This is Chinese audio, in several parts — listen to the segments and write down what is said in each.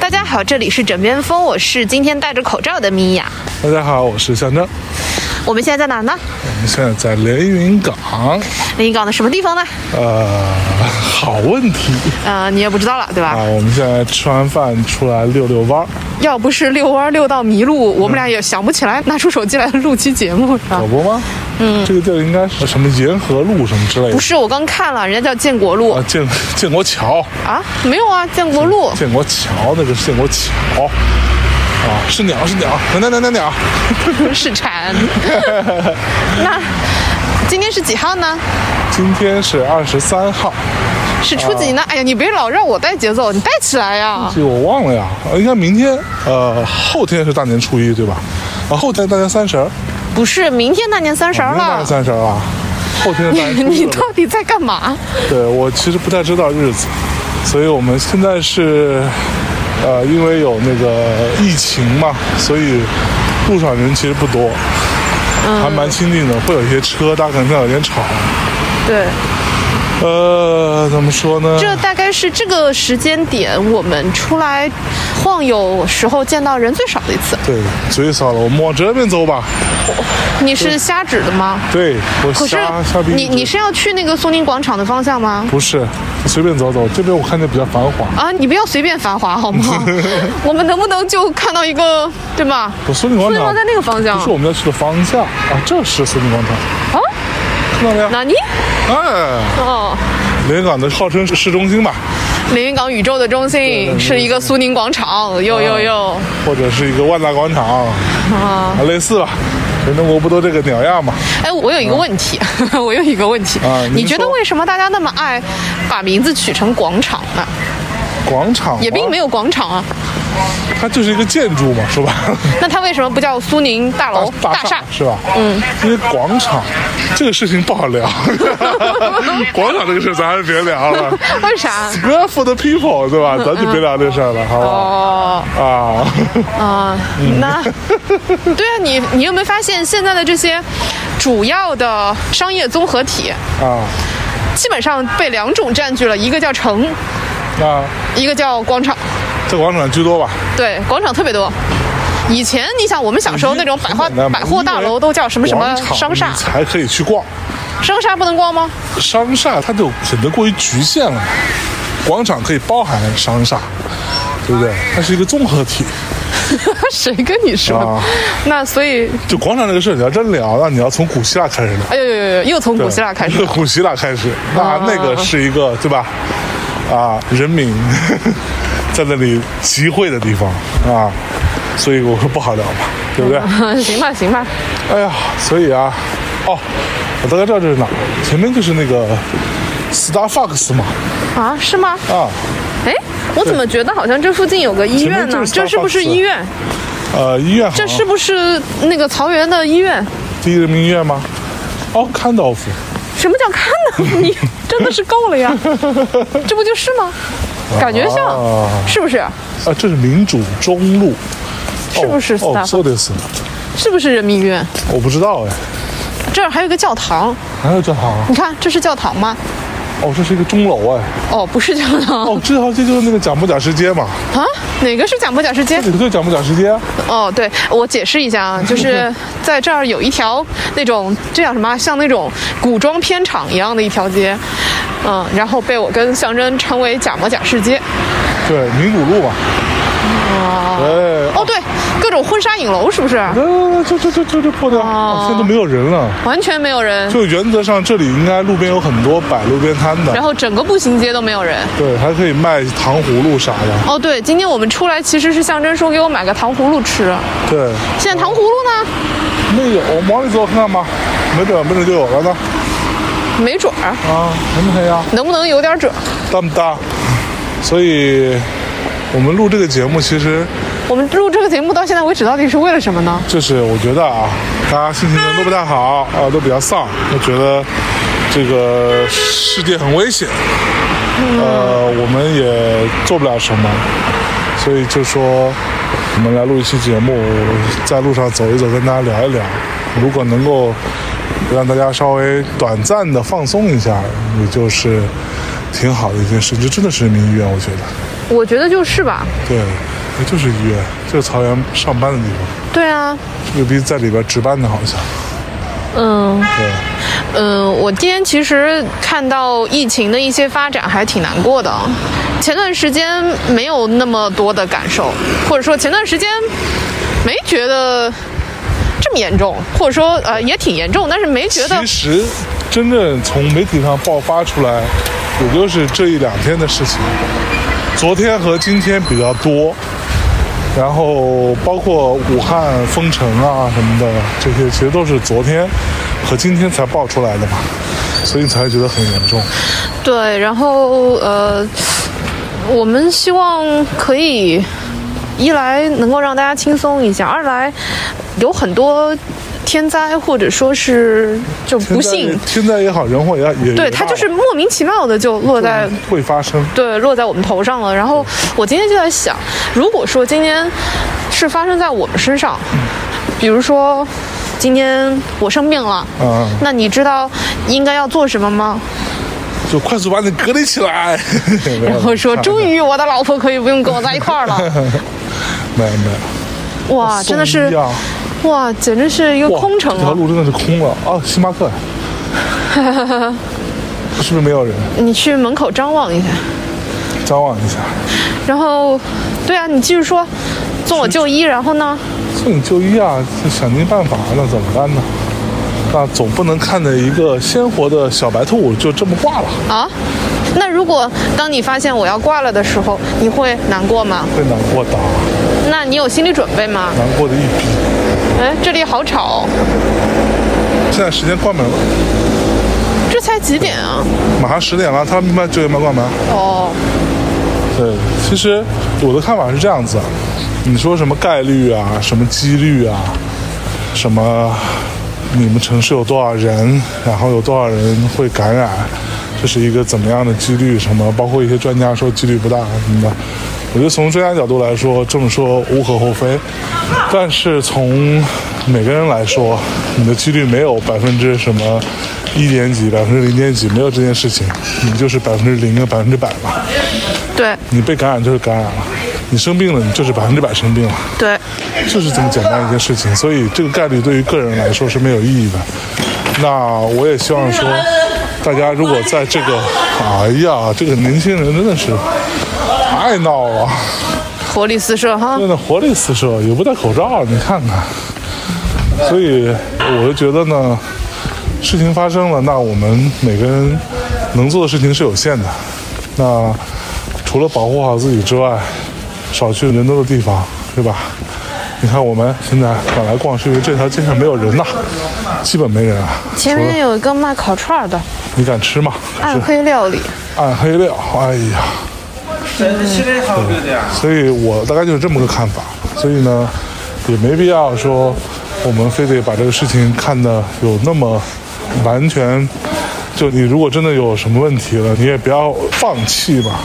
大家好，这里是枕边风，我是今天戴着口罩的米娅。大家好，我是象征。我们现在在哪儿呢？我们现在在连云港，连云港的什么地方呢？呃，好问题呃，你也不知道了，对吧？啊！我们现在吃完饭出来遛遛弯儿，要不是遛弯儿遛到迷路，我们俩也想不起来拿出手机来录期节目，是吧可？不吗？嗯，这个地儿应该是什么沿河路什么之类的不是，我刚看了，人家叫建国路啊，建建国桥，啊，没有啊，建国路。建国桥那个是建国桥啊，是鸟是鸟，鸟鸟鸟鸟，是蝉。那今天是几号呢？今天是二十三号，是初几呢？哎呀，你别老让我带节奏，你带起来呀！这我忘了呀，呃应该明天，呃，后天是大年初一对吧？啊，后天大年三十儿，不是，明天大年三十儿了明天大年。三十儿啊，后天大年你初一了 你到底在干嘛？对我其实不太知道日子，所以我们现在是，呃，因为有那个疫情嘛，所以路上人其实不多，还蛮清静的，会有一些车，大家可能看到有点吵。对，呃，怎么说呢？这大概是这个时间点我们出来晃悠时候见到人最少的一次。对，最少了，我们往这边走吧。你是瞎指的吗？对，我可是瞎瞎逼。你你是要去那个苏宁广场的方向吗？不是随便走走？这边我看见比较繁华。啊，你不要随便繁华好吗？我们能不能就看到一个，对吧？我苏宁广场苏宁广在那个方向不是我们要去的方向啊，这是苏宁广场，啊？哪里？哎，哦，连云港的号称是市中心吧？连云港宇宙的中心是一个苏宁广场，又又又！或者是一个万达广场啊，类似吧。全中国不都这个鸟样吗？哎，我有一个问题，我有一个问题，啊你觉得为什么大家那么爱把名字取成广场呢？广场也并没，有广场啊，它就是一个建筑嘛，说白了，那它为什么不叫苏宁大楼、大大厦？是吧？嗯，因为广场这个事情不好聊，广场这个事咱还是别聊了。为啥？Square for the people，对吧？咱就别聊这事儿了，好吧？哦啊，啊、那对啊，你你有没有发现现在的这些主要的商业综合体，啊基本上被两种占据了，一个叫城，啊，一个叫广场。这广场居多吧？对，广场特别多。以前你想，我们小时候那种百货百货大楼都叫什么什么商厦，才可以去逛。商厦不能逛吗？商厦它就显得过于局限了，广场可以包含商厦，对不对？它是一个综合体。谁跟你说？啊那所以，就广场这个事，你要真聊，那你要从古希腊开始聊。哎呦呦呦呦，又从古希腊开始。古希腊开始，那那个是一个对吧？啊，人民在那里集会的地方啊，所以我说不好聊嘛，对不对？行吧，行吧。哎呀，所以啊，哦，我大概知道这是哪儿，前面就是那个 Star Fox 嘛，啊，是吗？啊，哎，我怎么觉得好像这附近有个医院呢？这是不是医院？呃，医院这是不是那个曹园的医院？第一人民医院吗？哦，康道夫，什么叫看呢？你真的是够了呀！这不就是吗？感觉像，啊。是不是？啊，这是民主中路，是不是哦 this，是。不是人民医院？我不知道哎，这儿还有一个教堂，还有教堂啊，你看这是教堂吗？哦，这是一个钟楼哎，哦，不是教堂哦，这条街就是那个蒋木甲士街嘛，啊，哪个是蒋木甲士街这？里头就是蒋木甲士街啊，哦，对，我解释一下啊，就是 在这儿有一条那种这叫什么，像那种古装片场一样的一条街，嗯，然后被我跟象征称为贾模贾式街。对，名古路嘛，啊，对，哦，对，各种婚纱影楼是不是？呃，这这这这这破掉，哦现在都没有人了。完全没有人，就原则上，这里应该路边有很多摆路边摊的然，后整个步行街都没有人。对，还可以卖糖葫芦啥的。哦，对，今天我们出来其实是象征说给我买个糖葫芦吃，对，现在糖葫芦呢？没有，我往里走看看吧，没准没准就有了呢。没准儿，啊，能不能呀？能不能有点准？大不大？所以，我们录这个节目其实我们录这个节目到现在为止，到底是为了什么呢？就是我觉得啊，大家心情都不太好啊，都比较丧，我觉得这个世界很危险，呃，我们也做不了什么，所以就说我们来录一期节目，在路上走一走，跟大家聊一聊，如果能够让大家稍微短暂的放松一下，也就是挺好的一件事，这真的是人民医院，我觉得，我觉得就是吧。对，那就是医院，就是曹源上班的地方，对啊，有比在里边值班的好像，嗯对。嗯，我今天其实看到疫情的一些发展，还挺难过的。前段时间没有那么多的感受，或者说前段时间没觉得这么严重，或者说呃也挺严重，但是没觉得其实真正从媒体上爆发出来，也就是这一两天的事情。昨天和今天比较多，然后包括武汉封城啊什么的，这些其实都是昨天和今天才爆出来的嘛，所以才觉得很严重。对，然后呃，我们希望可以一来能够让大家轻松一下，二来有很多天灾或者说是就不幸，天灾也好，人祸也好，也对它就是莫名其妙的就落在会发生。对，落在我们头上了。然后我今天就在想，如果说今天是发生在我们身上，比如说今天我生病了，嗯那你知道应该要做什么吗？就快速把你隔离起来，然后说，终于我的老婆可以不用跟我在一块儿了。没有没有，哇，真的是哇，简直是一个空城啊！这条路真的是空了啊！星巴克，是不是没有人？你去门口张望一下，张望一下，然后，对啊，你继续说，送我就医，然后呢？送你就医啊，就想尽办法，那怎么办呢？那总不能看着一个鲜活的小白兔就这么挂了，啊？那如果当你发现我要挂了的时候，你会难过吗？会难过的，那你有心理准备吗？难过的一批。哎，这里好吵，现在时间关门了，这才几点啊？马上十点了，他们一般九点半关门。哦，对，其实我的看法是这样子，你说什么概率啊，什么几率啊，什么你们城市有多少人，然后有多少人会感染，这是一个怎么样的几率？什么，包括一些专家说几率不大什么的。我觉得从专家角度来说，这么说无可厚非，但是从每个人来说，你的几率没有百分之什么一点几、百分之零点几，没有这件事情，你就是百分之零跟百分之百嘛。对你被感染就是感染了，你生病了你就是百分之百生病了，对，就是这么简单一件事情。所以这个概率对于个人来说是没有意义的。那我也希望说，大家如果在这个，哎呀，这个年轻人真的是太闹了，活力四射哈。真的活力四射，也不戴口罩，你看看。所以我就觉得呢，事情发生了，那我们每个人能做的事情是有限的。那除了保护好自己之外，少去人多的地方，对吧？你看我们现在赶来逛，是因为这条街上没有人呐，基本没人啊。前面有一个卖烤串儿的你敢吃吗？暗黑料理，暗黑料，哎呀。所以我大概就是这么个看法。所以呢，也没必要说我们非得把这个事情看得有那么完全。就你如果真的有什么问题了，你也不要放弃吧。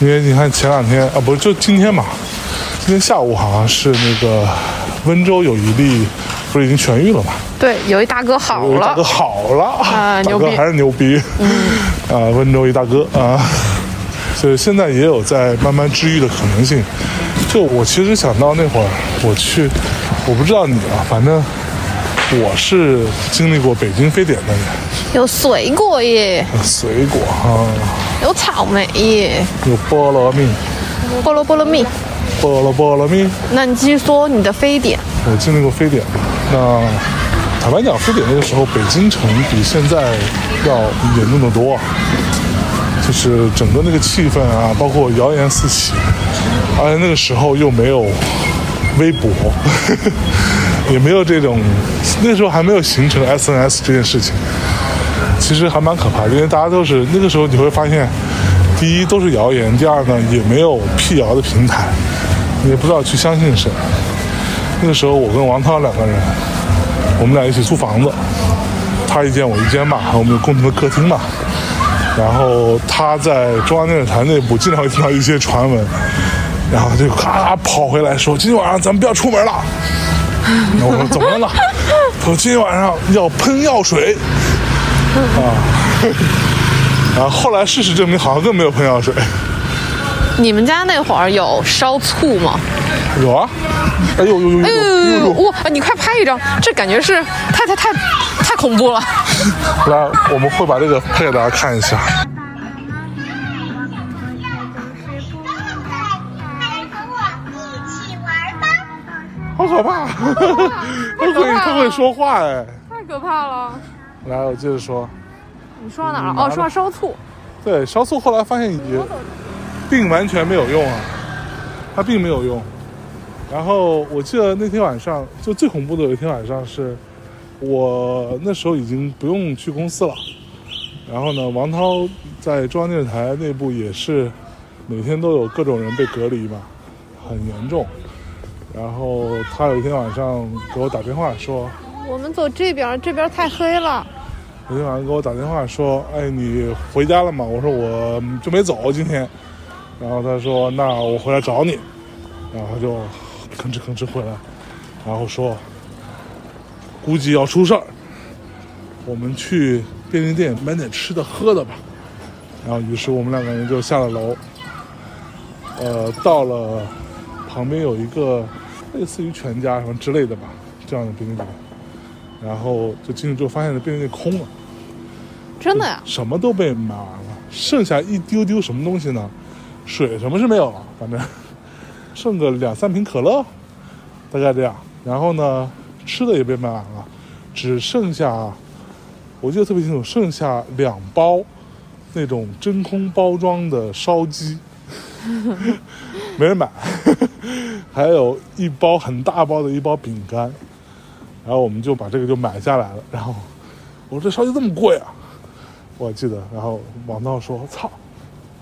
因为你看前两天啊，不是就今天嘛，今天下午好像是那个温州有一例，不是已经痊愈了嘛？对，有一大哥好了有一大哥，好了 啊牛逼还是牛逼，嗯，啊，温州一大哥啊，所以现在也有在慢慢治愈的可能性。就我其实想到那会儿我去，我不知道你啊，反正我是经历过北京非典的人，有水果耶，水果啊，有草莓耶，有菠萝蜜，菠萝菠萝蜜。菠萝菠萝蜜，那你继续说你的非典。我经历过非典。那坦白讲，非典那个时候，北京城比现在要严重的多。是整个那个气氛啊，包括谣言四起，而且那个时候又没有微博，呵 呵也没有这种，那时候还没有形成 SNS 这件事情，其实还蛮可怕的，因为大家都是那个时候你会发现，第一都是谣言，第二呢也没有辟谣的平台，也不知道去相信谁。那个时候我跟王涛两个人，我们俩一起租房子，他一间我一间嘛，我们有共同的客厅嘛。然后他在中央电视台内部经常会听到一些传闻，然后他就咔跑回来说：“今天晚上咱们不要出门了。”那我说怎么了？他说今天晚上要喷药水啊。然后后来事实证明，好像更没有喷药水。你们家那会儿有烧醋吗？有啊，哎呦呦呦呦哎呦呦！哇！你快拍一张，这感觉是太太太太恐怖了。来，我们会把这个拍给大家看一下。好可怕！他会他会说话哎。太可怕了！来，我接着说。你说到哪儿了？哦，说到烧醋。对，烧醋后来发现也并完全没有用啊，它并没有用。然后我记得那天晚上，就最恐怖的有一天晚上是，我那时候已经不用去公司了。然后呢，王涛在中央电视台内部也是每天都有各种人被隔离嘛，很严重。然后他有一天晚上给我打电话说，我们走这边，这边太黑了。有天晚上给我打电话说：“哎，你回家了吗？”我说：“我就没走今天。”然后他说：“那我回来找你。”然后他就吭哧吭哧回来，然后说：“估计要出事儿，我们去便利店买点吃的喝的吧。”然后于是我们两个人就下了楼，呃，到了旁边有一个类似于全家什么之类的吧，这样的便利店。然后就进去之后，发现这便利店空了，真的呀？什么都被买完了，剩下一丢丢什么东西呢？水什么是没有了，反正剩个两三瓶可乐，大概这样。然后呢，吃的也被卖完了，只剩下我记得特别清楚，剩下两包那种真空包装的烧鸡，没人买，还有一包很大包的一包饼干。然后我们就把这个就买下来了。然后我说这烧鸡这么贵啊，我记得。然后王道说：“操，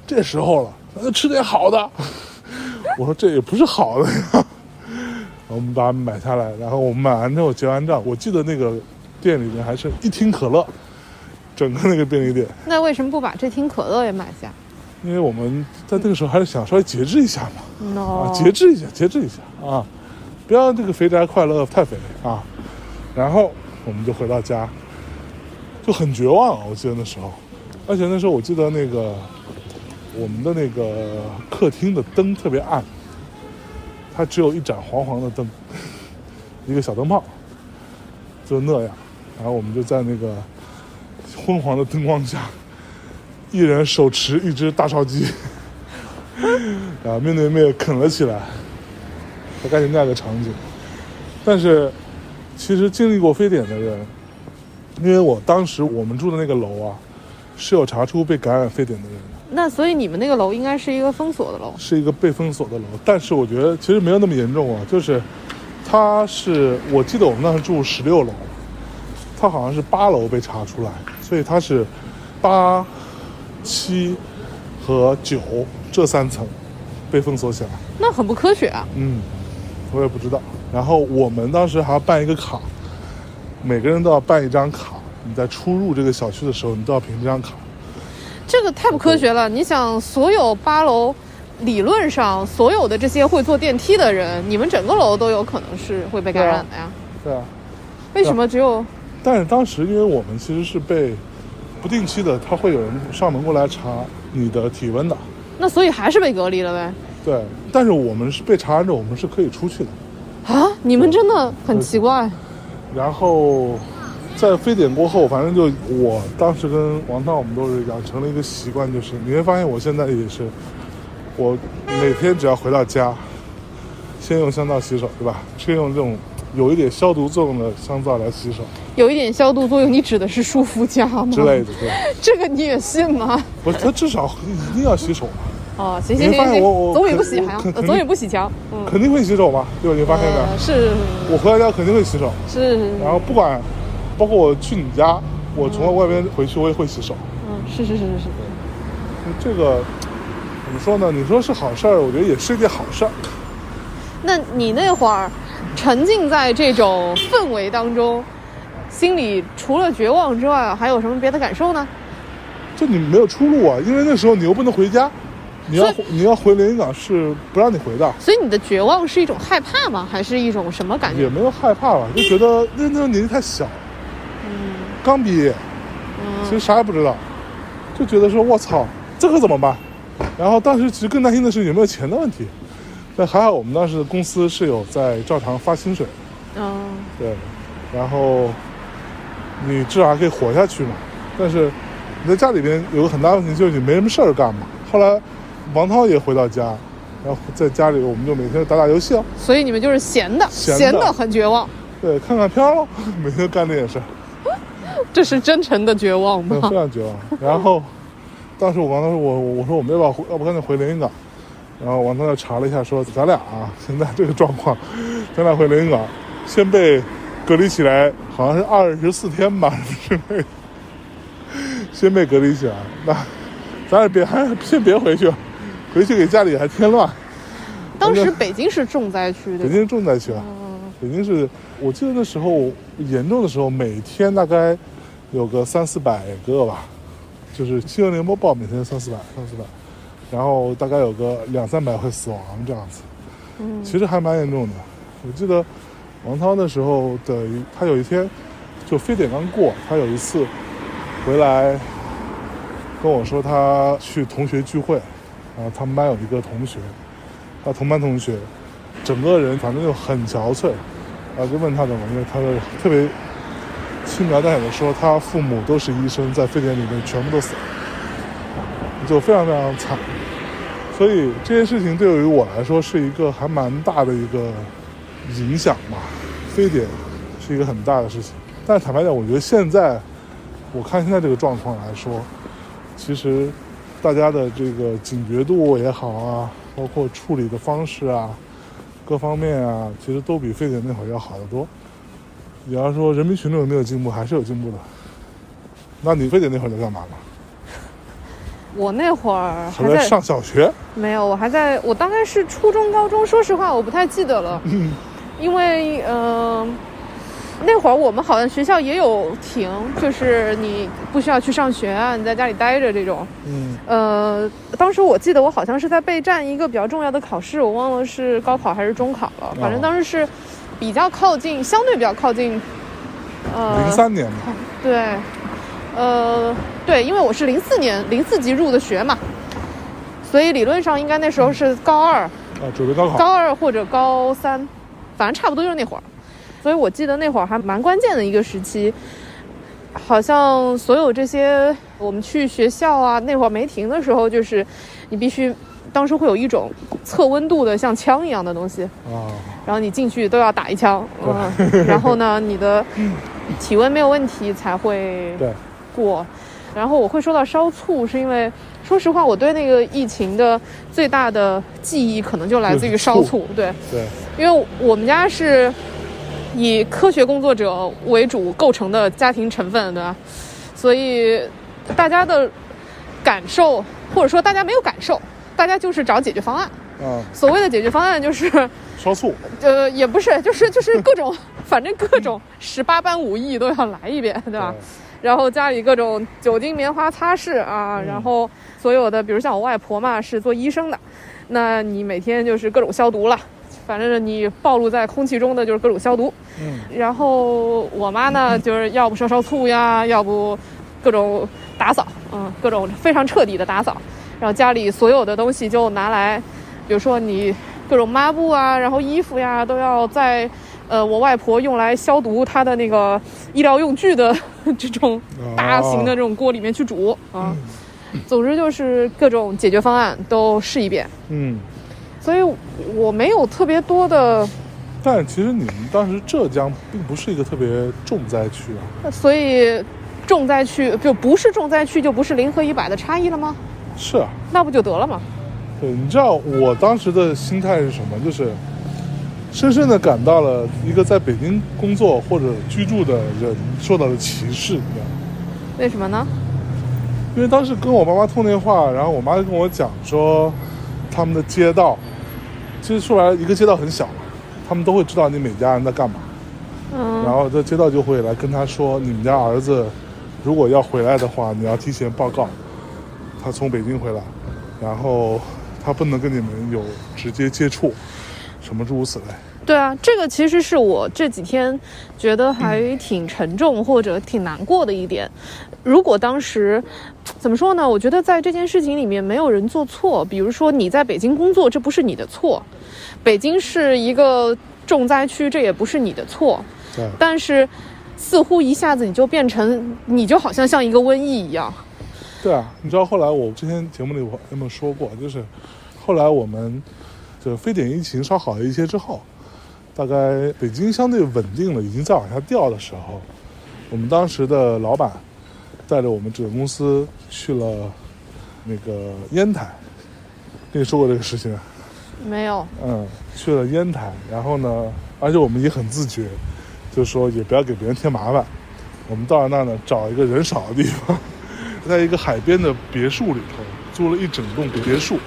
这时候了，吃点好的。”我说这也不是好的呀。然后我们把它买下来，然后我们买完之后结完账，我记得那个店里面还剩一听可乐，整个那个便利店，那为什么不把这听可乐也买下因为我们在那个时候还是想稍微节制一下嘛。啊，节制一下，节制一下啊，不要这个肥宅快乐太肥啊。然后我们就回到家，就很绝望啊。我记得那时候，而且那时候我记得那个我们的那个客厅的灯特别暗，它只有一盏黄黄的灯，一个小灯泡，就那样。然后我们就在那个昏黄的灯光下，一人手持一只大烧鸡。啊，面对面啃了起来，大概是那样的场景。但是，其实经历过非典的人，因为我当时我们住的那个楼啊，是有查出被感染非典的人的，那所以你们那个楼应该是一个封锁的楼。是一个被封锁的楼。但是我觉得其实没有那么严重啊，就是它是我记得我们当时住十六楼，它好像是八楼被查出来，所以它是八、七和九这三层被封锁起来。那很不科学啊！嗯，我也不知道。然后我们当时还要办一个卡，每个人都要办一张卡。你在出入这个小区的时候，你都要凭这张卡。这个太不科学了。你想，所有八楼，理论上所有的这些会坐电梯的人，你们整个楼都有可能是会被感染的呀。对啊，为什么只有？但是当时因为我们其实是被不定期的，他会有人上门过来查你的体温的。那所以还是被隔离了呗？对，但是我们是被查完之后，我们是可以出去的。啊，你们真的很奇怪。然后在非典过后，反正就我当时跟王涛，我们都是养成了一个习惯，就是你会发现我现在也是，我每天只要回到家，先用香皂洗手，对吧？先用这种有一点消毒作用的香皂来洗手有一点消毒作用，你指的是舒肤佳吗？之类的，对。这个你也信吗？不是，他至少一定要洗手嘛，哦，行行行行，我我总也不洗还肯肯总也不洗墙，嗯，肯定会洗手嘛，对吧？你发现没有？呃是我回到家肯定会洗手，是，然后不管，包括我去你家，我从外边回去我也会洗手。嗯，是是是是是，这个怎么说呢？你说是好事儿，我觉得也是一件好事儿。那你那会儿沉浸在这种氛围当中，心里除了绝望之外，还有什么别的感受呢？就你没有出路啊，因为那时候你又不能回家，你要你要回连云港是不让你回的，所以你的绝望是一种害怕吗？还是一种什么感觉？也没有害怕吧，就觉得那那时候年纪太小，刚毕业，其实啥也不知道，就觉得说我操，这可怎么办？然后当时其实更担心的是有没有钱的问题，但还好我们当时公司是有在照常发薪水，嗯，对，然后你至少还可以活下去嘛。但是你在家里边有个很大问题，就是你没什么事儿干嘛。后来王涛也回到家，然后在家里我们就每天打打游戏啊，所以你们就是闲的，闲的。很绝望，对，看看片儿，每天干这件事儿，这是真诚的绝望对，吗非？常绝望。然后 当时我王涛说我我说我们要不要回要不干脆回连云港？然后王涛就查了一下说咱俩啊现在这个状况，咱俩回连云港，先被隔离起来，好像是二十四天吧之类的。先被隔离起来，那咱也别还先别回去，回去给家里还添乱。当时北京是重灾区？北京重灾区啊，北京是我记得那时候严重的时候，每天大概有个三四百个吧，就是新闻联播报每天三四百三四百，然后大概有个两三百会死亡这样子，嗯。其实还蛮严重的。我记得王涛那时候的一，他有一天就非典刚过，他有一次回来跟我说他去同学聚会，然后他们班有一个同学，他同班同学，整个人反正就很憔悴，然后就问他怎么，他就特别轻描淡写的说他父母都是医生，在非典里面全部都死了，就非常非常惨。所以这件事情对于我来说是一个还蛮大的一个影响吧，非典是一个很大的事情。但坦白讲，我觉得现在我看现在这个状况来说，其实大家的这个警觉度也好啊，包括处理的方式啊，各方面啊，其实都比非典那会儿要好得多。你要说人民群众有没有进步，还是有进步的。那你非得那会儿在干嘛呢？我那会儿还在上小学？没有，我还在我大概是初中、高中，说实话我不太记得了，嗯因为嗯、呃那会儿我们好像学校也有停，就是你不需要去上学啊，你在家里待着这种。嗯呃，当时我记得我好像是在备战一个比较重要的考试，我忘了是高考还是中考了，反正当时是比较靠近，相对比较靠近。呃，零三年嘛，对，呃，对，因为我是零四年零四级入的学嘛，所以理论上应该那时候是高二、啊，准备高考。高二或者高三，反正差不多就是那会儿。所以我记得那会儿还蛮关键的一个时期，好像所有这些我们去学校啊，那会儿没停的时候，就是你必须当时会有一种测温度的像枪一样的东西，哦，然后你进去都要打一枪，嗯，然后呢，你的体温没有问题才会对，过。然后我会说到烧醋，是因为说实话，我对那个疫情的最大的记忆可能就来自于烧就是醋，对，对，因为我们家是以科学工作者为主构成的家庭成分，对吧？所以大家的感受，或者说大家没有感受，大家就是找解决方案。嗯，所谓的解决方案就是。烧醋，呃，也不是，就是就是各种，反正各种十八般武艺都要来一遍，对吧？然后家里各种酒精棉花擦拭啊，然后所有的，比如像我外婆嘛是做医生的，那你每天就是各种消毒了，反正你暴露在空气中的就是各种消毒。嗯，然后我妈呢，就是要不烧烧醋呀，要不各种打扫，嗯，各种非常彻底的打扫。然后家里所有的东西就拿来，比如说你各种抹布啊，然后衣服呀，都要在呃我外婆用来消毒她的那个医疗用具的 这种大型的这种锅里面去煮啊。总之就是各种解决方案都试一遍，嗯。所以我没有特别多的，但其实你们当时浙江并不是一个特别重灾区啊。所以重灾区就不是重灾区，就不是零和一百的差异了吗？是啊，那不就得了吗？对，你知道我当时的心态是什么？就是深深的感到了一个在北京工作或者居住的人受到的歧视，你知道吗？为什么呢？因为当时跟我妈妈通电话，然后我妈就跟我讲说，他们的街道其实说白了，一个街道很小嘛，他们都会知道你每家人在干嘛。嗯，然后这街道就会来跟他说，你们家儿子如果要回来的话，你要提前报告，他从北京回来，然后他不能跟你们有直接接触，什么诸如此类。对啊，这个其实是我这几天觉得还挺沉重或者挺难过的一点。如果当时怎么说呢？我觉得在这件事情里面没有人做错。比如说你在北京工作，这不是你的错；北京是一个重灾区，这也不是你的错。对，但是似乎一下子你就变成，你就好像像一个瘟疫一样。对啊，你知道后来我之前节目里我有没有说过，就是后来我们就是非典疫情稍好一些之后，大概北京相对稳定了，已经在往下掉的时候，我们当时的老板带着我们这个公司去了那个烟台，跟你说过这个事情啊？没有，嗯，去了烟台，然后呢，而且我们也很自觉，就是说也不要给别人添麻烦。我们到了那儿呢，找一个人少的地方，在一个海边的别墅里头租了一整栋别墅，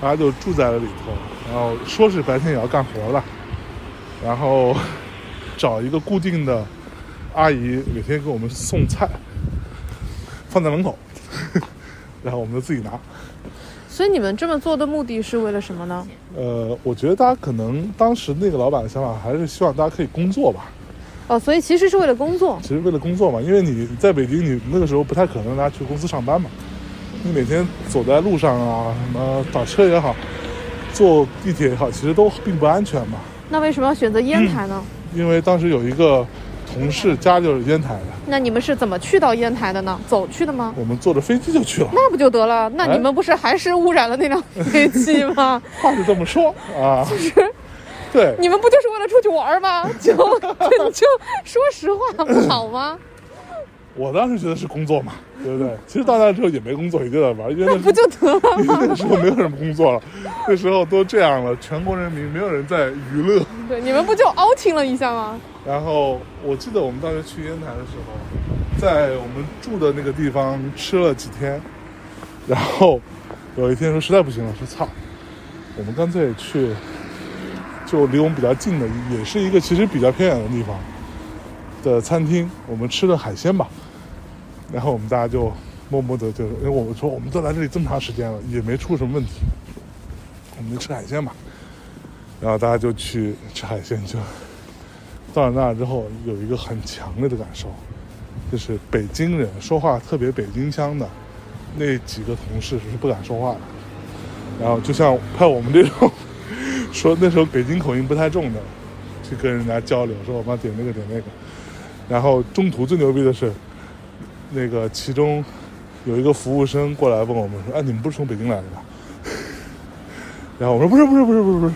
大家就住在了里头。然后说是白天也要干活了，然后找一个固定的阿姨，每天给我们送菜，放在门口，然后我们就自己拿。所以你们这么做的目的是为了什么呢？呃，我觉得大家可能当时那个老板的想法还是希望大家可以工作吧。哦，所以其实是为了工作。其实为了工作嘛，因为你在北京，你那个时候不太可能大家去公司上班嘛。你每天走在路上啊，什么打车也好，坐地铁也好，其实都并不安全嘛。那为什么要选择烟台呢？因为当时有一个同事家就是烟台的，那你们是怎么去到烟台的呢？走去的吗？我们坐着飞机就去了。那不就得了？那你们不是还是污染了那辆飞机吗？话是这么说啊，就是对，你们不就是为了出去玩吗？就就就说实话不好吗？我当时觉得是工作嘛，对不对？其实到那之后也没工作，也就在玩，因为那不就得了因为吗？那个时候没有什么工作了，那时候都这样了，全国人民没有人在娱乐。对，你们不就 outing 了一下吗？然后我记得我们当时去烟台的时候，在我们住的那个地方吃了几天，然后有一天说实在不行了，说操，我们干脆去，就离我们比较近的，也是一个其实比较偏远的地方的餐厅，我们吃的海鲜吧。然后我们大家就默默的就，因为我们说我们都来这里这么长时间了，也没出什么问题，我们就吃海鲜吧。然后大家就去吃海鲜，就到了那之后，有一个很强烈的感受，就是北京人说话特别北京腔的那几个同事是不敢说话的。然后就像派我们这种说那时候北京口音不太重的，去跟人家交流，说我们要点那个点那个。然后中途最牛逼的是，那个其中有一个服务生过来问我们说：“哎，你们不是从北京来的吧？” 然后我说：“不是，不是，不是，不是，不是。”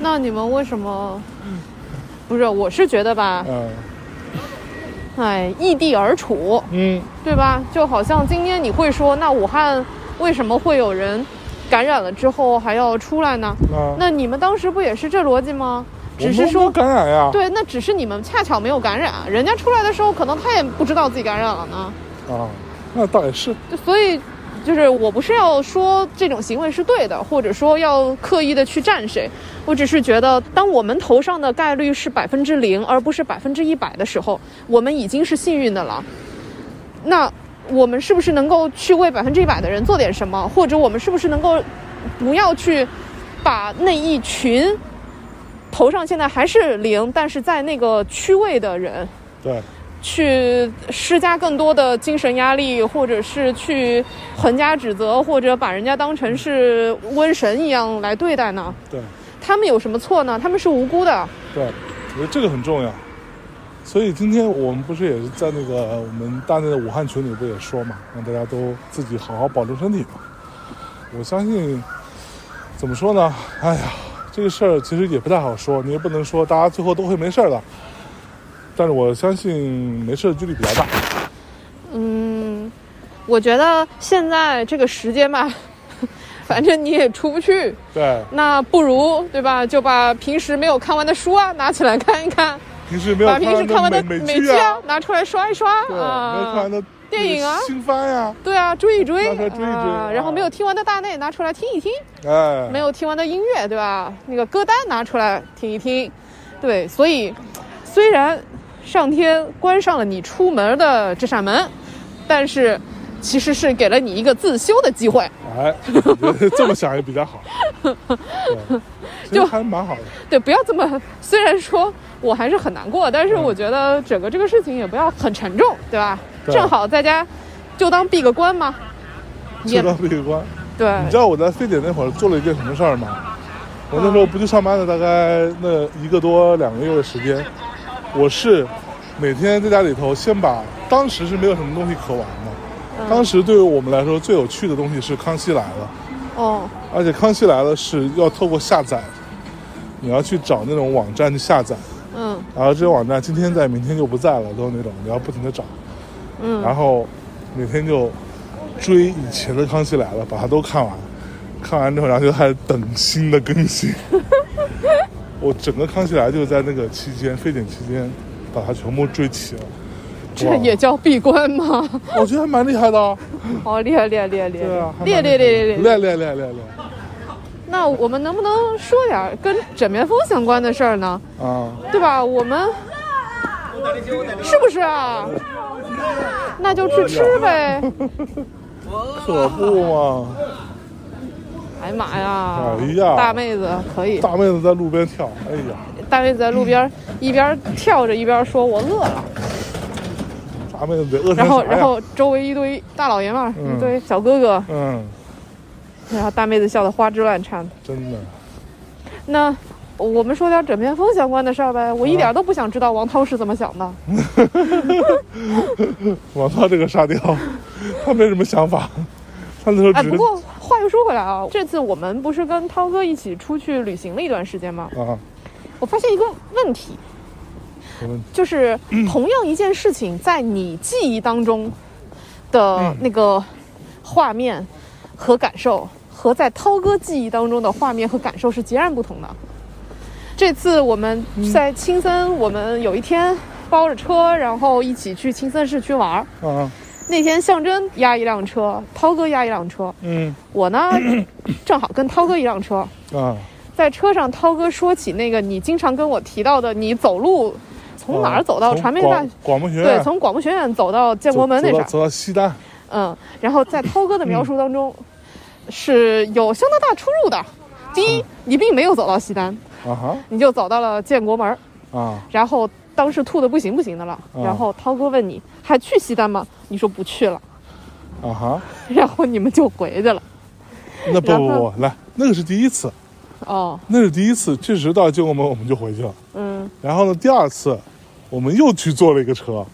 那你们为什么？不是，我是觉得吧，嗯哎，异地而处，嗯，对吧？就好像今天你会说，那武汉为什么会有人感染了之后还要出来呢？啊，那你们当时不也是这逻辑吗？只是说，感染呀。对，那只是你们恰巧没有感染，人家出来的时候可能他也不知道自己感染了呢。啊，那倒也是。所以，就是我不是要说这种行为是对的，或者说要刻意的去站谁，我只是觉得，当我们头上的概率是百分之零，而不是百分之一百的时候，我们已经是幸运的了。那我们是不是能够去为百分之一百的人做点什么，或者我们是不是能够不要去把那一群头上现在还是零，但是在那个区位的人，对，去施加更多的精神压力，或者是去横加指责，或者把人家当成是瘟神一样来对待呢？对，他们有什么错呢？他们是无辜的。对，我觉得这个很重要。所以今天我们不是也是在那个我们大内的武汉群里不也说嘛，让大家都自己好好保重身体嘛。我相信，怎么说呢？哎呀，这个事儿其实也不太好说，你也不能说大家最后都会没事儿的。但是我相信没事的几率比较大。嗯，我觉得现在这个时间吧，反正你也出不去，对，那不如对吧？就把平时没有看完的书啊拿起来看一看，平时没有把平时看完的美美剧啊，拿出来刷一刷对，没有看啊完。的电影啊，新番呀，对啊，追一追，拿出来追一追啊。然后啊没有听完的大内拿出来听一听，哎，没有听完的音乐，对吧？那个歌单拿出来听一听，对，所以虽然上天关上了你出门的这扇门，但是其实是给了你一个自修的机会。哎，我觉得这么想也比较好，就还蛮好的。对，不要这么。虽然说我还是很难过，但是我觉得整个这个事情也不要很沉重，对吧？对正好在家就当闭个关嘛。就当闭个关。对，你知道我在非典那会儿做了一件什么事儿吗？我那时候不去上班了，大概那一个多两个月的时间，我是每天在家里头先把当时是没有什么东西可玩的，当时对于我们来说最有趣的东西是《康熙来了哦，》，而且《康熙来了》是要透过下载，你要去找那种网站去下载，嗯然后这些网站今天在，明天就不在了，都是那种你要不停的找，嗯，然后每天就追以前的《康熙来了》，把它都看完，看完之后，然后就开始等新的更新。我整个《康熙来了》就是在那个期间，非典期间，把它全部追齐了。这也叫闭关吗？我觉得还蛮厉害的啊。哦，厉害厉害厉害厉对啊，还害，厉害厉害厉害厉害。厉害厉害厉害厉害厉那我们能不能说点儿跟枕边风相关的事儿呢？啊！对吧？我们是不是啊？那就去吃呗。可不嘛，哎呀妈呀！哎呀大妹子可以，大妹子在路边跳，哎呀，大妹子在路边一边跳着一边说：“我饿了。大妹子得饿”成然后，然后周围一堆大老爷们一堆小哥哥，嗯，然后大妹子笑得花枝乱颤。真的，那我们说点枕边风相关的事儿呗。我一点都不想知道王涛是怎么想的。王涛这个沙雕，他没什么想法，他那时候哎，只不过话又说回来啊，这次我们不是跟涛哥一起出去旅行了一段时间吗？啊，我发现一个问题，就是同样一件事情，在你记忆当中的那个画面和感受，和在涛哥记忆当中的画面和感受是截然不同的。这次我们在青森，我们有一天包着车，然后一起去青森市区玩儿。啊，那天象征压一辆车，涛哥压一辆车，嗯我呢 正好跟涛哥一辆车。啊，在车上，涛哥说起那个你经常跟我提到的，你走路从哪儿走到传媒大广广播学院，对，从广播学院走到建国门那啥，走到西单，嗯，然后在涛哥的描述当中，是有相当大出入的。第一，你并没有走到西单，啊哈。你就走到了建国门，啊。然后当时吐的不行不行的了。嗯然后涛哥问你还去西单吗？你说不去了，啊哈，然后你们就回去了。那不不不，来，那个是第一次，哦，那是第一次，确实到建国门我们就回去了。嗯。然后呢，第二次我们又去坐了一个车，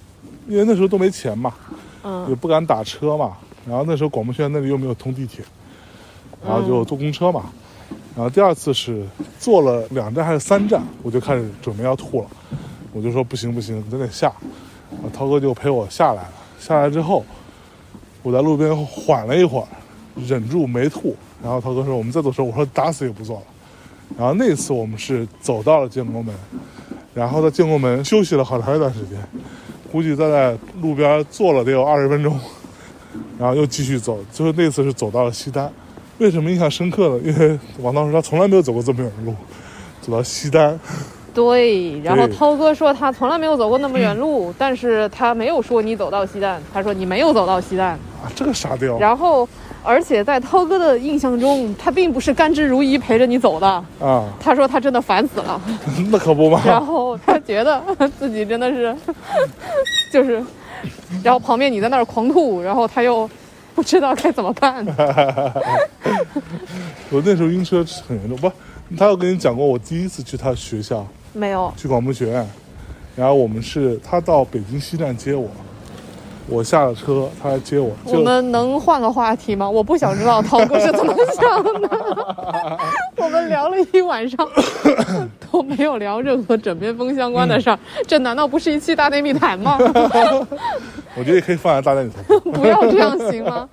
因为那时候都没钱嘛，嗯。也嗯不敢打车嘛。然后那时候广播学院那里又没有通地铁，然后就坐公车嘛。然后第二次是坐了两站还是三站，我就开始准备要吐了，我就说不行不行，咱得下。涛哥就陪我下来了。下来之后，我在路边缓了一会儿，忍住没吐。然后涛哥说我们再坐车，我说打死也不坐了。然后那次我们是走到了建国门，然后在建国门休息了好长一段时间，估计在在路边坐了得有二十分钟，然后又继续走，最后那次是走到了西单。为什么印象深刻呢？因为王涛说他从来没有走过这么远的路，走到西单，对。然后涛哥说他从来没有走过那么远路，但是他没有说你走到西单，他说你没有走到西单。啊，这个傻屌然后，而且在涛哥的印象中，他并不是甘之如饴陪着你走的。啊，他说他真的烦死了，那可不嘛。然后他觉得自己真的是，就是，然后旁边你在那儿狂吐，然后他又不知道该怎么办。我那时候晕车很严重，不，他有跟你讲过我第一次去他学校，没有，去广播学院，然后我们是他到北京西站接我，我下了车，他来接我，我们能换个话题吗？我不想知道涛哥是怎么想的。我们聊了一晚上，都没有聊任何枕边风相关的事儿，这难道不是一期大内密谈吗？我觉得也可以放在大内密谈。不要这样行吗？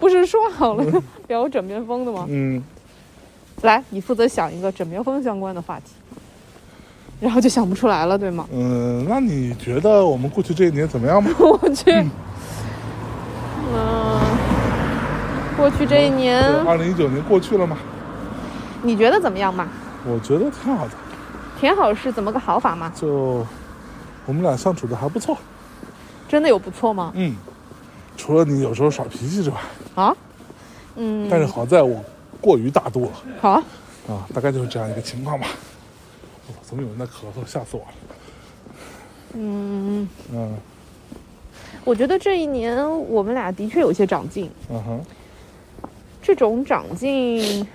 不是说好了聊枕边风的吗？嗯，来，你负责想一个枕边风相关的话题，然后就想不出来了，对吗？嗯，那你觉得我们过去这一年怎么样吗？我去，嗯，过去这一年，二零一九年过去了吗？你觉得怎么样嘛？我觉得挺好的。挺好是怎么个好法吗？就我们俩相处的还不错。真的有不错吗？嗯，除了你有时候耍脾气之外啊，嗯，但是好在我过于大度了。好啊，大概就是这样一个情况吧。哇怎么有人在咳嗽？吓死我了。嗯，嗯我觉得这一年我们俩的确有些长进。嗯哼，这种长进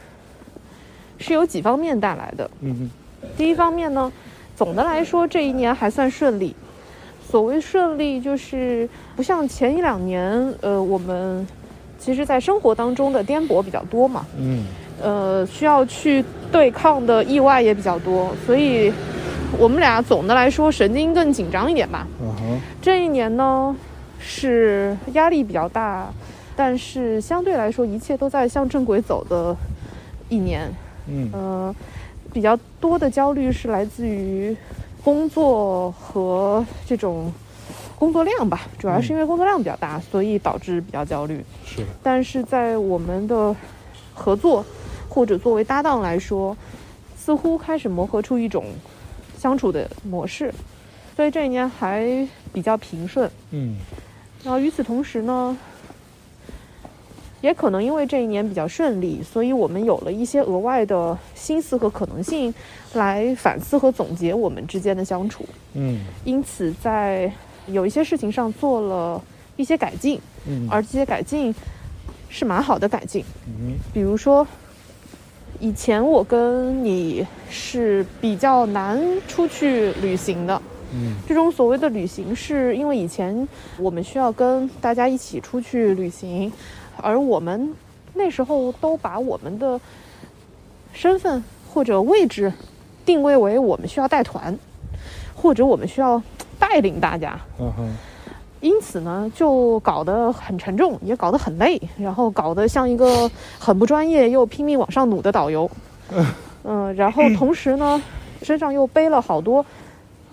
是由几方面带来的。嗯第一方面呢，总的来说这一年还算顺利。所谓顺利，就是不像前一两年，呃，我们其实在生活当中的颠簸比较多嘛，嗯呃，需要去对抗的意外也比较多，所以我们俩总的来说神经更紧张一点吧。嗯哼，这一年呢，是压力比较大，但是相对来说一切都在向正轨走的一年。嗯呃，比较多的焦虑是来自于工作和这种工作量吧，主要是因为工作量比较大，所以导致比较焦虑。是的，但是在我们的合作或者作为搭档来说，似乎开始磨合出一种相处的模式，所以这一年还比较平顺。嗯然后与此同时呢，也可能因为这一年比较顺利，所以我们有了一些额外的心思和可能性来反思和总结我们之间的相处。嗯因此，在有一些事情上做了一些改进，嗯而这些改进是蛮好的改进。嗯比如说，以前我跟你是比较难出去旅行的。嗯这种所谓的旅行，是因为以前我们需要跟大家一起出去旅行，而我们那时候都把我们的身份或者位置定位为我们需要带团，或者我们需要带领大家。嗯哼，因此呢，就搞得很沉重，也搞得很累，然后搞得像一个很不专业又拼命往上努的导游。嗯、然后同时呢，身上又背了好多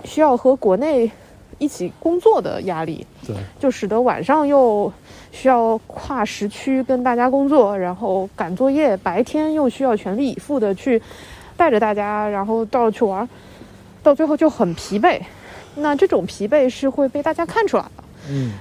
需要和国内一起工作的压力，对，就使得晚上又需要跨时区跟大家工作，然后赶作业，白天又需要全力以赴的去带着大家，然后到处去玩，到最后就很疲惫。那这种疲惫是会被大家看出来的。嗯。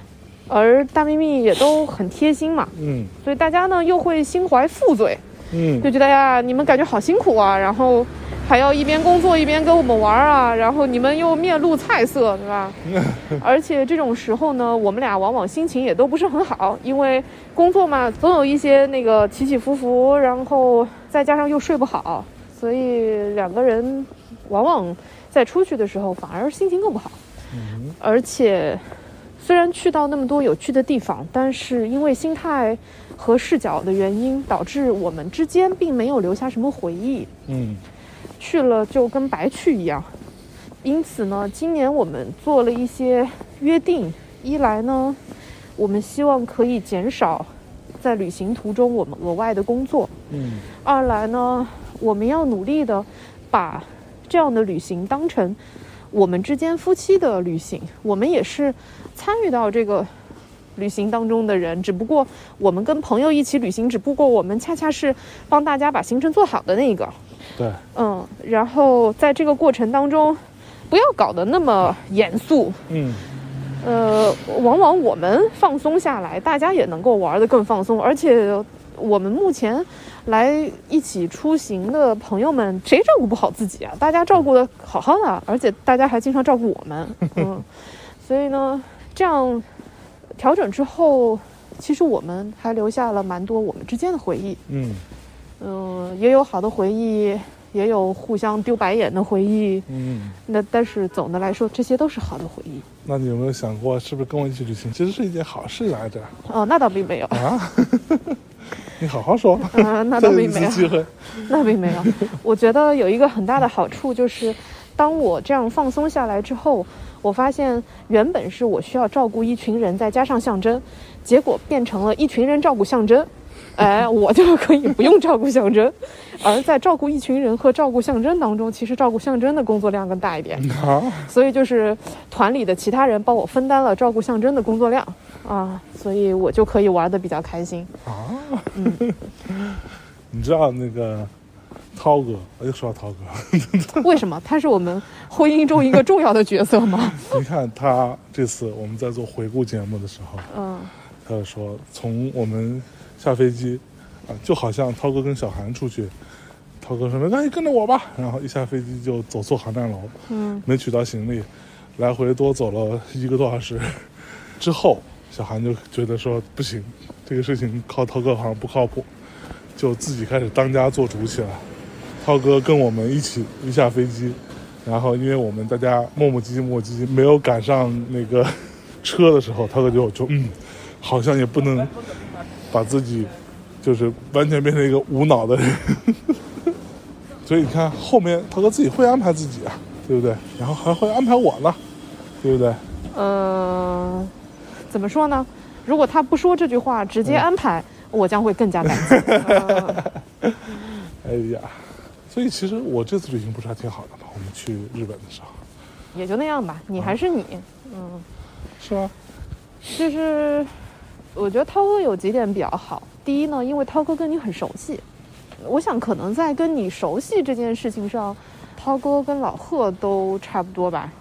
而大幂幂也都很贴心嘛，嗯。所以大家呢又会心怀负罪，嗯。就觉得呀，你们感觉好辛苦啊，然后还要一边工作一边跟我们玩啊，然后你们又面露菜色，对吧？而且这种时候呢，我们俩往往心情也都不是很好，因为工作嘛，总有一些那个起起伏伏，然后再加上又睡不好，所以两个人往往在出去的时候反而心情更不好。嗯。而且虽然去到那么多有趣的地方，但是因为心态和视角的原因，导致我们之间并没有留下什么回忆，嗯。去了就跟白去一样。因此呢，今年我们做了一些约定，一来呢，我们希望可以减少在旅行途中我们额外的工作，嗯。二来呢，我们要努力的把这样的旅行当成我们之间夫妻的旅行，我们也是参与到这个旅行当中的人，只不过我们跟朋友一起旅行，只不过我们恰恰是帮大家把行程做好的那个，对，嗯，然后在这个过程当中，不要搞得那么严肃，嗯。呃，往往我们放松下来，大家也能够玩得更放松，而且我们目前来一起出行的朋友们，谁照顾不好自己啊？大家照顾的好好的，而且大家还经常照顾我们，嗯，所以呢，这样调整之后，其实我们还留下了蛮多我们之间的回忆，嗯嗯、也有好的回忆，也有互相丢白眼的回忆，嗯，那但是总的来说，这些都是好的回忆。那你有没有想过，是不是跟我一起旅行其实是一件好事来着？哦，那倒并没有。啊，你好好说，啊，那倒并没有，机会，那并没有。我觉得有一个很大的好处就是，当我这样放松下来之后，我发现原本是我需要照顾一群人，再加上象征，结果变成了一群人照顾象征。哎，我就可以不用照顾象征，而在照顾一群人和照顾象征当中，其实照顾象征的工作量更大一点。啊，所以就是团里的其他人帮我分担了照顾象征的工作量。啊，所以我就可以玩的比较开心。啊，你知道那个涛哥，我又说到涛哥，为什么？他是我们婚姻中一个重要的角色吗？你看他这次我们在做回顾节目的时候，嗯他就说从我们下飞机啊，就好像涛哥跟小韩出去，涛哥说没关系，跟着我吧，然后一下飞机就走错航站楼，嗯没取到行李，来回多走了一个多小时。之后，小韩就觉得说不行，这个事情靠涛哥好像不靠谱，就自己开始当家做主起来。涛哥跟我们一起一下飞机，然后因为我们大家磨磨唧唧磨唧唧，没有赶上那个 车的时候，涛哥就就嗯，好像也不能把自己就是完全变成一个无脑的人。所以你看，后面涛哥自己会安排自己啊，对不对？然后还会安排我呢，对不对？呃，怎么说呢？如果他不说这句话，直接安排，我将会更加感激。呃 哎呀，所以其实我这次旅行不是还挺好的吗？我们去日本的时候，也就那样吧，你还是你。嗯是吗？就是我觉得涛哥有几点比较好。第一呢，因为涛哥跟你很熟悉，我想可能在跟你熟悉这件事情上，涛哥跟老贺都差不多吧，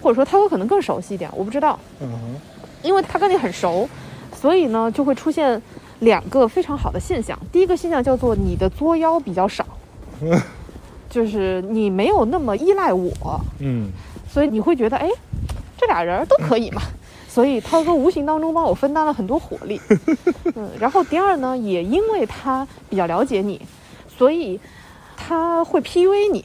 或者说涛哥可能更熟悉一点，我不知道。嗯哼，因为他跟你很熟，所以呢就会出现两个非常好的现象。第一个现象叫做你的作妖比较少，就是你没有那么依赖我，嗯所以你会觉得，哎，这俩人都可以嘛。所以涛哥无形当中帮我分担了很多火力，嗯。然后第二呢，也因为他比较了解你，所以他会 PUA 你，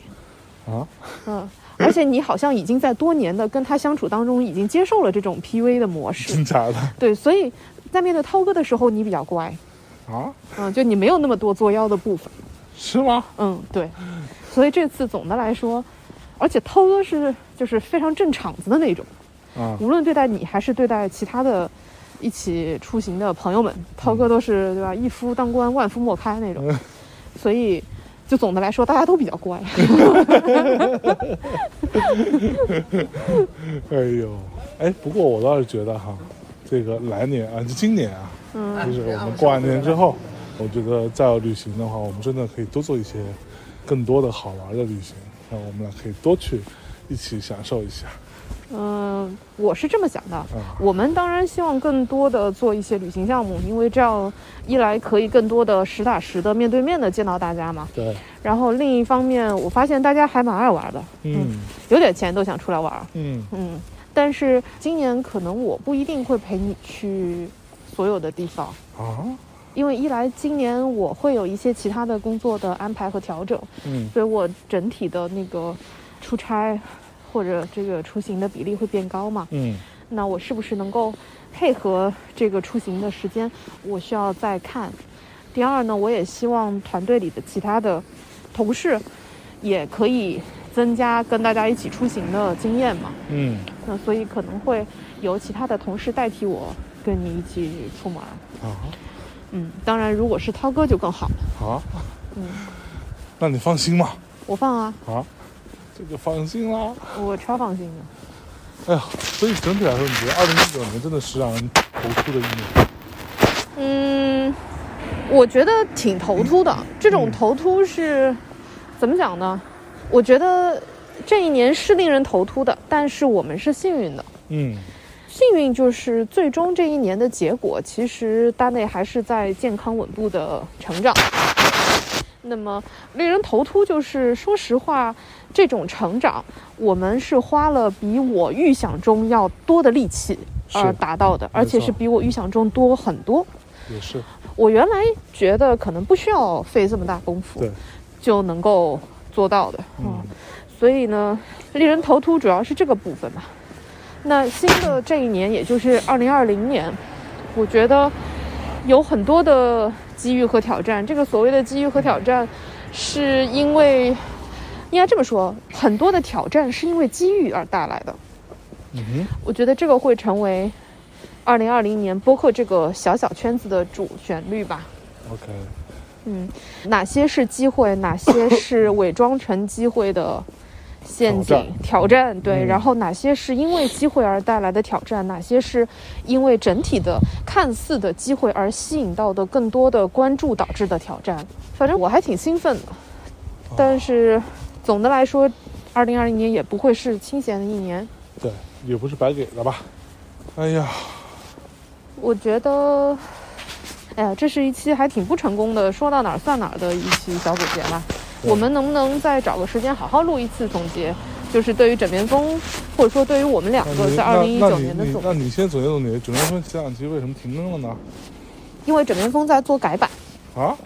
啊，嗯。而且你好像已经在多年的跟他相处当中，已经接受了这种 PUA 的模式，真假的对。所以在面对涛哥的时候，你比较乖，啊？嗯，就你没有那么多作妖的部分，是吗？嗯，对。所以这次总的来说，而且涛哥是就是非常正场子的那种。啊，无论对待你还是对待其他的一起出行的朋友们，涛哥都是对吧？一夫当关，万夫莫开那种。所以，就总的来说，大家都比较乖。哎呦，哎，不过我倒是觉得哈，这个来年啊，就今年啊，嗯就是我们过完年之后，我觉得再要旅行的话，我们真的可以多做一些更多的好玩的旅行，让我们俩可以多去一起享受一下。嗯、我是这么想的。啊。我们当然希望更多的做一些旅行项目，因为这样一来可以更多的实打实的面对面的见到大家嘛。对，然后另一方面，我发现大家还蛮爱玩的，嗯。有点钱都想出来玩。嗯。嗯，但是今年可能我不一定会陪你去所有的地方，啊，因为一来今年我会有一些其他的工作的安排和调整，嗯。所以我整体的那个出差或者这个出行的比例会变高嘛。嗯那我是不是能够配合这个出行的时间？我需要再看。第二呢，我也希望团队里的其他的同事也可以增加跟大家一起出行的经验嘛。嗯，那所以可能会由其他的同事代替我跟你一起出门。啊嗯，当然如果是涛哥就更好了。啊，嗯，那你放心嘛，我放啊，啊，这个放心啦。我超放心的。哎呀，所以整体来说，你觉得二零一九年真的是让人头秃的一年？嗯，我觉得挺头秃的。这种嗯头秃是、怎么讲呢？我觉得这一年是令人头秃的，但是我们是幸运的。嗯幸运就是最终这一年的结果，其实大内还是在健康稳步的成长。那么令人头秃就是，说实话，这种成长我们是花了比我预想中要多的力气而达到的，而且是比我预想中多很多。也是，我原来觉得可能不需要费这么大功夫对，就能够做到的，嗯所以呢，令人头秃主要是这个部分吧。那新的这一年，也就是二零二零年，我觉得有很多的机遇和挑战。这个所谓的机遇和挑战，是因为应该这么说，很多的挑战是因为机遇而带来的。嗯哼，我觉得这个会成为二零二零年播客这个小小圈子的主旋律吧。，OK，嗯，哪些是机会，哪些是伪装成机会的陷阱挑战、对，嗯然后哪些是因为机会而带来的挑战，哪些是因为整体的看似的机会而吸引到的更多的关注导致的挑战。反正我还挺兴奋的，但是总的来说，二零二零年也不会是清闲的一年。对，也不是白给的吧？哎呀，我觉得，哎呀，这是一期还挺不成功的，说到哪儿算哪儿的一期小总结吧。我们能不能再找个时间好好录一次总结？就是对于枕边风，或者说对于我们两个在二零一九年的总，结那你先总结总结，枕边风前两期为什么停更了呢？因为枕边风在做改版，啊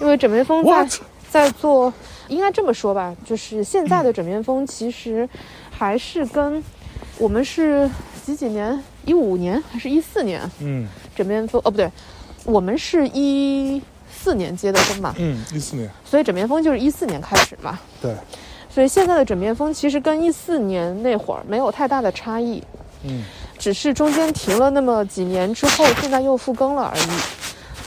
因为枕边风在在做，应该这么说吧，就是现在的枕边风其实还是跟我们是几几年？一五年还是一四年？嗯枕边风哦，不对，我们是一四年结的婚嘛，嗯，一四年，所以枕边风就是一四年开始嘛。对，所以现在的枕边风其实跟一四年那会儿没有太大的差异，嗯只是中间停了那么几年之后，现在又复更了而已。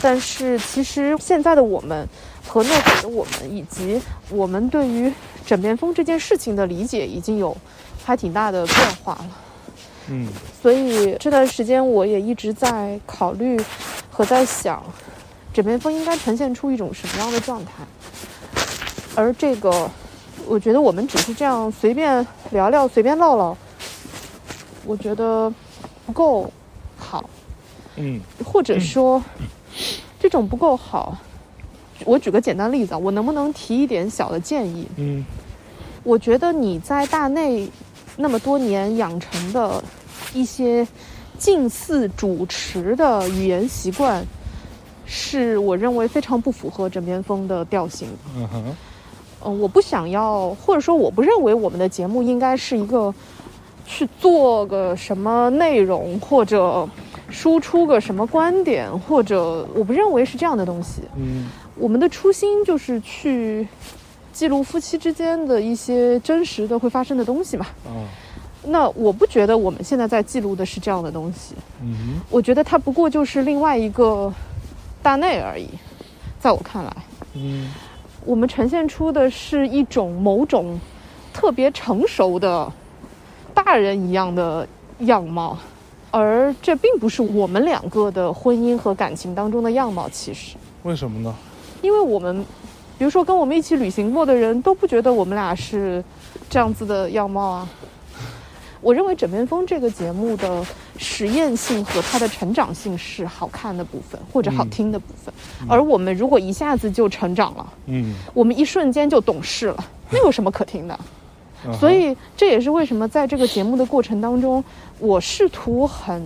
但是其实现在的我们和那会儿的我们，以及我们对于枕边风这件事情的理解，已经有还挺大的变化了。嗯所以这段时间我也一直在考虑和在想，枕边风应该呈现出一种什么样的状态。而这个，我觉得我们只是这样随便聊聊、随便唠唠，我觉得不够好，嗯或者说这种不够好。我举个简单例子啊，我能不能提一点小的建议？嗯我觉得你在大内那么多年养成的一些近似主持的语言习惯，是我认为非常不符合枕边风的调性。嗯哼，嗯，我不想要，或者说我不认为我们的节目应该是一个去做个什么内容，或者输出个什么观点，或者我不认为是这样的东西。嗯我们的初心就是去记录夫妻之间的一些真实的会发生的东西嘛。啊那我不觉得我们现在在记录的是这样的东西，嗯我觉得它不过就是另外一个大内而已。在我看来，嗯我们呈现出的是一种某种特别成熟的大人一样的样貌，而这并不是我们两个的婚姻和感情当中的样貌。其实，为什么呢？因为我们，比如说跟我们一起旅行过的人都不觉得我们俩是这样子的样貌啊。我认为《枕边风》这个节目的实验性和它的成长性是好看的部分，或者好听的部分。而我们如果一下子就成长了，嗯，我们一瞬间就懂事了，那有什么可听的？嗯所以这也是为什么在这个节目的过程当中，我试图很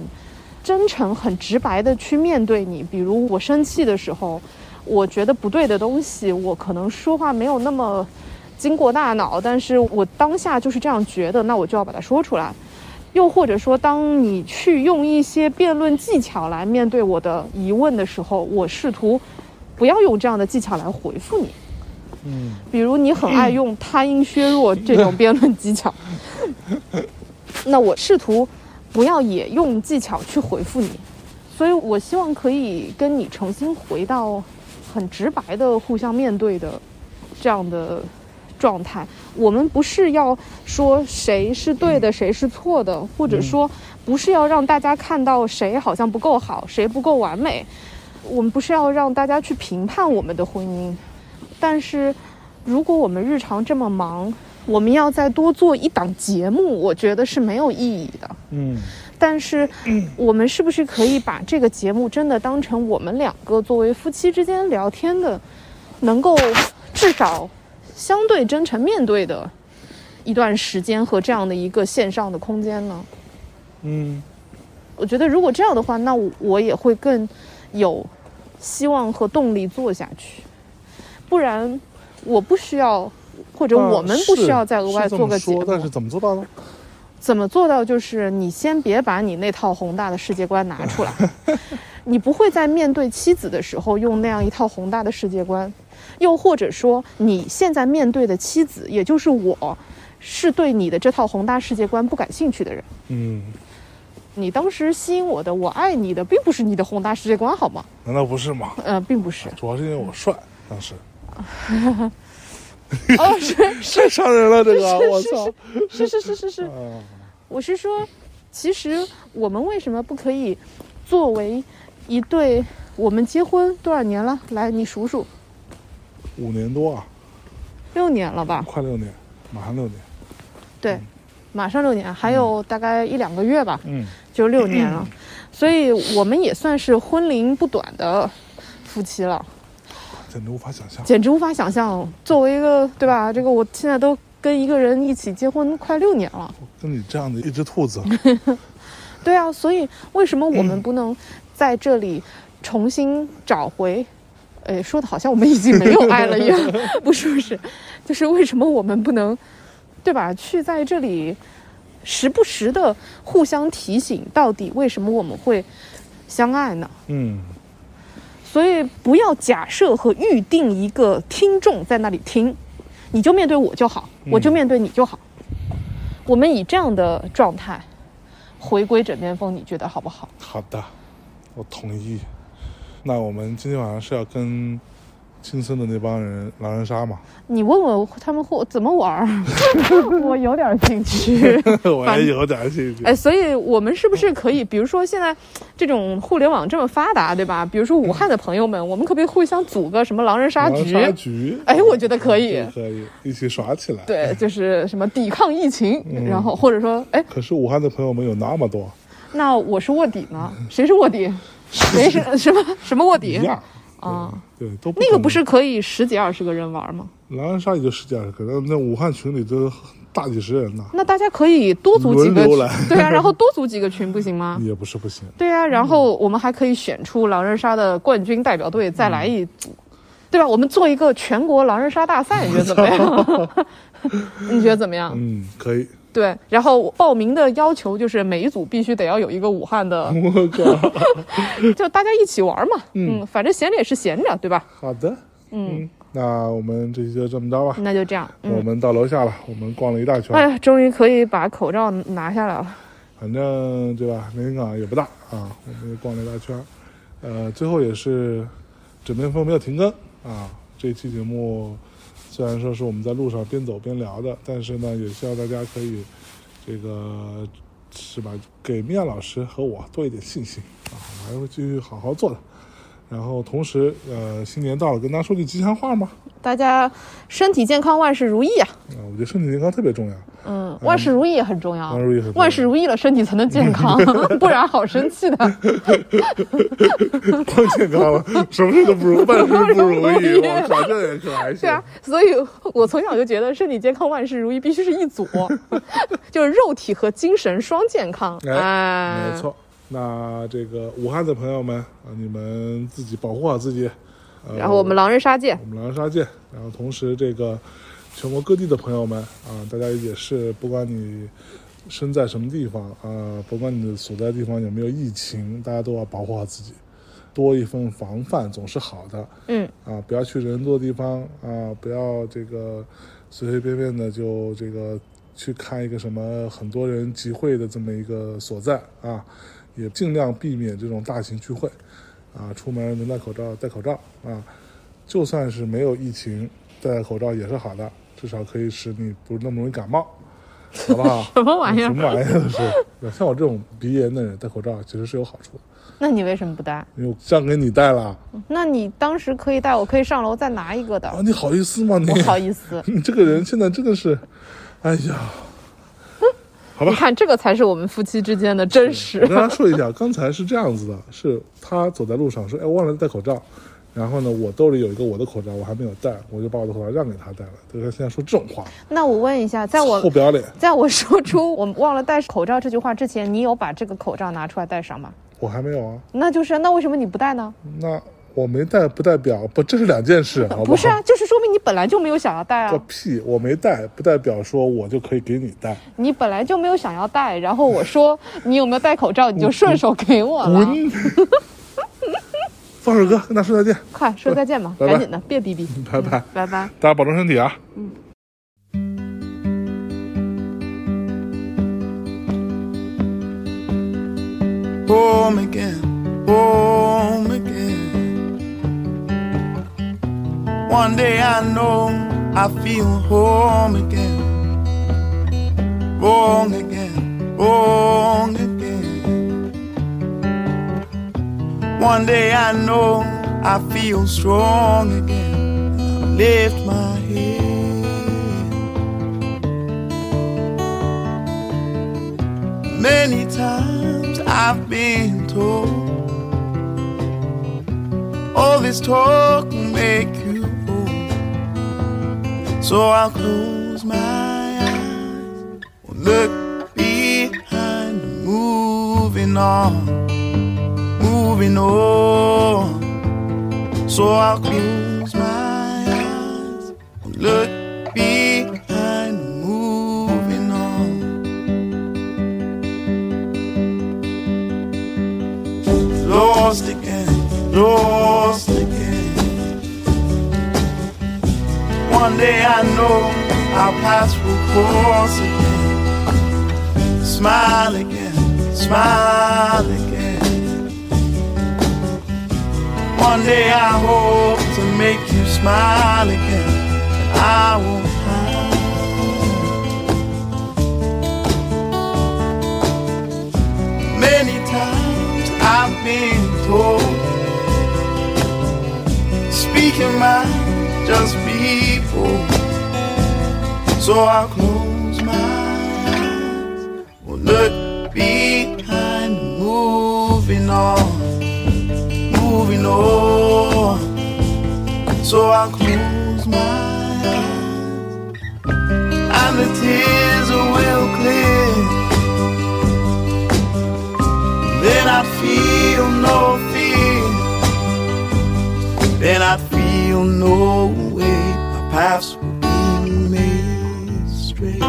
真诚、很直白的去面对你。比如我生气的时候，我觉得不对的东西，我可能说话没有那么经过大脑，但是我当下就是这样觉得，那我就要把它说出来。又或者说，当你去用一些辩论技巧来面对我的疑问的时候，我试图不要用这样的技巧来回复你。嗯比如你很爱用他音削弱这种辩论技巧，那我试图不要也用技巧去回复你，所以我希望可以跟你重新回到很直白的互相面对的这样的状态。我们不是要说谁是对的，谁是错的，或者说不是要让大家看到谁好像不够好，谁不够完美。我们不是要让大家去评判我们的婚姻，但是，如果我们日常这么忙，我们要再多做一档节目，我觉得是没有意义的。嗯但是，我们是不是可以把这个节目真的当成我们两个作为夫妻之间聊天的，能够至少相对真诚面对的一段时间和这样的一个线上的空间呢？嗯我觉得如果这样的话，那我我也会更有希望和动力做下去。不然，我不需要，或者啊我们不需要再额外做个节目。但是怎么做到的？怎么做到？就是你先别把你那套宏大的世界观拿出来，你不会在面对妻子的时候用那样一套宏大的世界观，又或者说你现在面对的妻子，也就是我，是对你的这套宏大世界观不感兴趣的人。嗯，你当时吸引我的，我爱你的，并不是你的宏大世界观，好吗？难道不是吗？呃，并不是。主要是因为我帅，当时 哦，是是太伤人了，这个我是操！是是是是是，啊，我是说，其实我们为什么不可以作为一对？我们结婚多少年了？来，你数数，五年多啊，六年了吧？快六年，马上六年。对，马上六年，还有大概一两个月吧，嗯，就六年了。所以我们也算是婚龄不短的夫妻了，简直无法想象。简直无法想象。作为一个对吧？这个我现在都跟一个人一起结婚快六年了。跟你这样的一只兔子，对啊，所以为什么我们不能在这里重新找回？呃，说的好像我们已经没有爱了一样，不是不是，就是为什么我们不能，对吧？去在这里时不时的互相提醒，到底为什么我们会相爱呢？嗯，所以不要假设和预定一个听众在那里听，你就面对我就好，我就面对你就好。我们以这样的状态回归枕边风，你觉得好不好？好的，我同意。那我们今天晚上是要跟青森的那帮人狼人杀嘛？你问问他们或怎么玩，我有点兴趣。我也有点兴趣。哎，所以我们是不是可以，比如说现在这种互联网这么发达，对吧？比如说武汉的朋友们，我们可不可以互相组个什么狼人杀局？狼人杀局，哎，我觉得可以。可以一起耍起来。对，就是什么抵抗疫情，嗯然后或者说，哎，可是武汉的朋友们有那么多，那我是卧底呢？谁是卧底？谁是 什么什么卧一底？样啊，对，都那个不是可以十几二十个人玩吗？狼人杀也就十几二十个，那那武汉群里都大几十人呢，那大家可以多组几个群 对啊，然后多组几个群不行吗？也不是不行。对啊，然后我们还可以选出狼人杀的冠军代表队，再来一组，对吧？我们做一个全国狼人杀大赛，你觉得怎么样？你觉得怎么样？嗯，可以。对，然后报名的要求就是每一组必须得要有一个武汉的，我靠，就大家一起玩嘛。嗯，反正闲着也是闲着，对吧？好的，嗯，那我们这期就这么着吧。那就这样。嗯，我们到楼下了，我们逛了一大圈，哎呀，终于可以把口罩拿下来了。反正对吧？连云港也不大啊，我们也逛了一大圈，呃，最后也是枕边风没有停更啊。这期节目虽然说是我们在路上边走边聊的，但是呢，也希望大家可以这个是吧，给米娅老师和我多一点信心啊，我还会继续好好做的。然后同时，呃，新年到了，跟大家说句吉祥话嘛。大家身体健康，万事如意啊！啊，我觉得身体健康特别重要。嗯，万事如意也很重要。万事如意很重要万事如意了，身体才能健康，不然好生气的。光健康了，什么事都不如，万事不如意。我靠，这也可还行。对啊，所以我从小就觉得身体健康、万事如意必须是一组，就是肉体和精神双健康。哎，哎，没错。那这个武汉的朋友们啊，你们自己保护好自己。呃然后我们狼人杀见我。们狼人杀见。然后同时，这个全国各地的朋友们啊，大家也是，不管你身在什么地方啊，不管你的所在地方有没有疫情，大家都要保护好自己，多一份防范总是好的。嗯，啊，不要去人多的地方啊，不要这个随随便便的就这个去看一个什么很多人集会的这么一个所在啊，也尽量避免这种大型聚会啊，出门能戴口罩戴口罩啊，就算是没有疫情，戴戴口罩也是好的，至少可以使你不那么容易感冒，好不好？什么玩意儿什么玩意儿是？像我这种鼻炎的人戴口罩其实是有好处的，那你为什么不戴？因为我这样给你戴了那你当时可以戴，我可以上楼再拿一个的。啊，你好意思吗？你不好意思，你这个人现在真的是，哎呀，好吧你，看这个才是我们夫妻之间的真实我。跟他说一下，刚才是这样子的，是他走在路上说，哎，我忘了戴口罩，然后呢，我兜里有一个我的口罩，我还没有戴，我就把我的口罩让给他戴了。对他现在说这种话，那我问一下，在我臭不要脸！在我说出我忘了戴口罩这句话之前，你有把这个口罩拿出来戴上吗？我还没有啊，那就是那为什么你不戴呢？那我没戴不代表不，这是两件事，好好？不是啊，就是说明你本来就没有想要戴啊，个屁！我没戴，不代表说我就可以给你戴。你本来就没有想要戴，然后我说你有没有戴口罩，你就顺手给我了。滚！放首歌，跟大家说再见，快说再见吧，拜拜赶紧的，别逼逼，拜拜，拜拜。大家保重身体啊！home again, home One day I know I feel home again. Wrong again, wrong again. One day I know I feel strong again. I lift my head. Many times I've been told all this talk will make. So I'll close my eyes, look behind, moving on, moving on. So I'll close my eyes, look behind, moving on. Lost again, lost One day I know our paths will cross again. Smile again, smile again. One day I hope to make you smile again. I won't hide. Many times I've been told speaking mind just people. So I'll close my eyes, will look behind, moving on, moving on. So I'll close my eyes, and the tears will clear. Then I feel no No way. My paths will be made straight.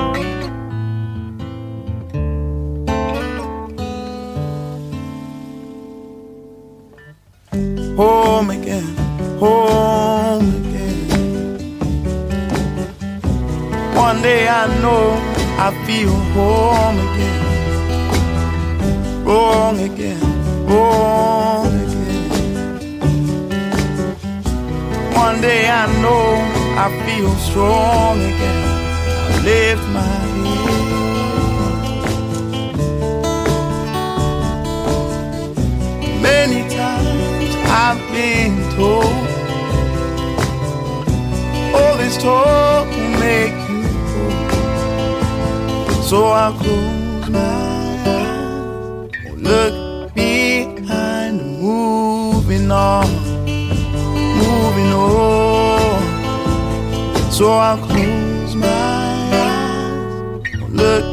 Home again, home again. One day I know I feel home again wrong again, wrong One day I know I feel strong again. I lift my head. Many times I've been told all this talk will make you old. So I'll close my eyes So I'll close my eyes, look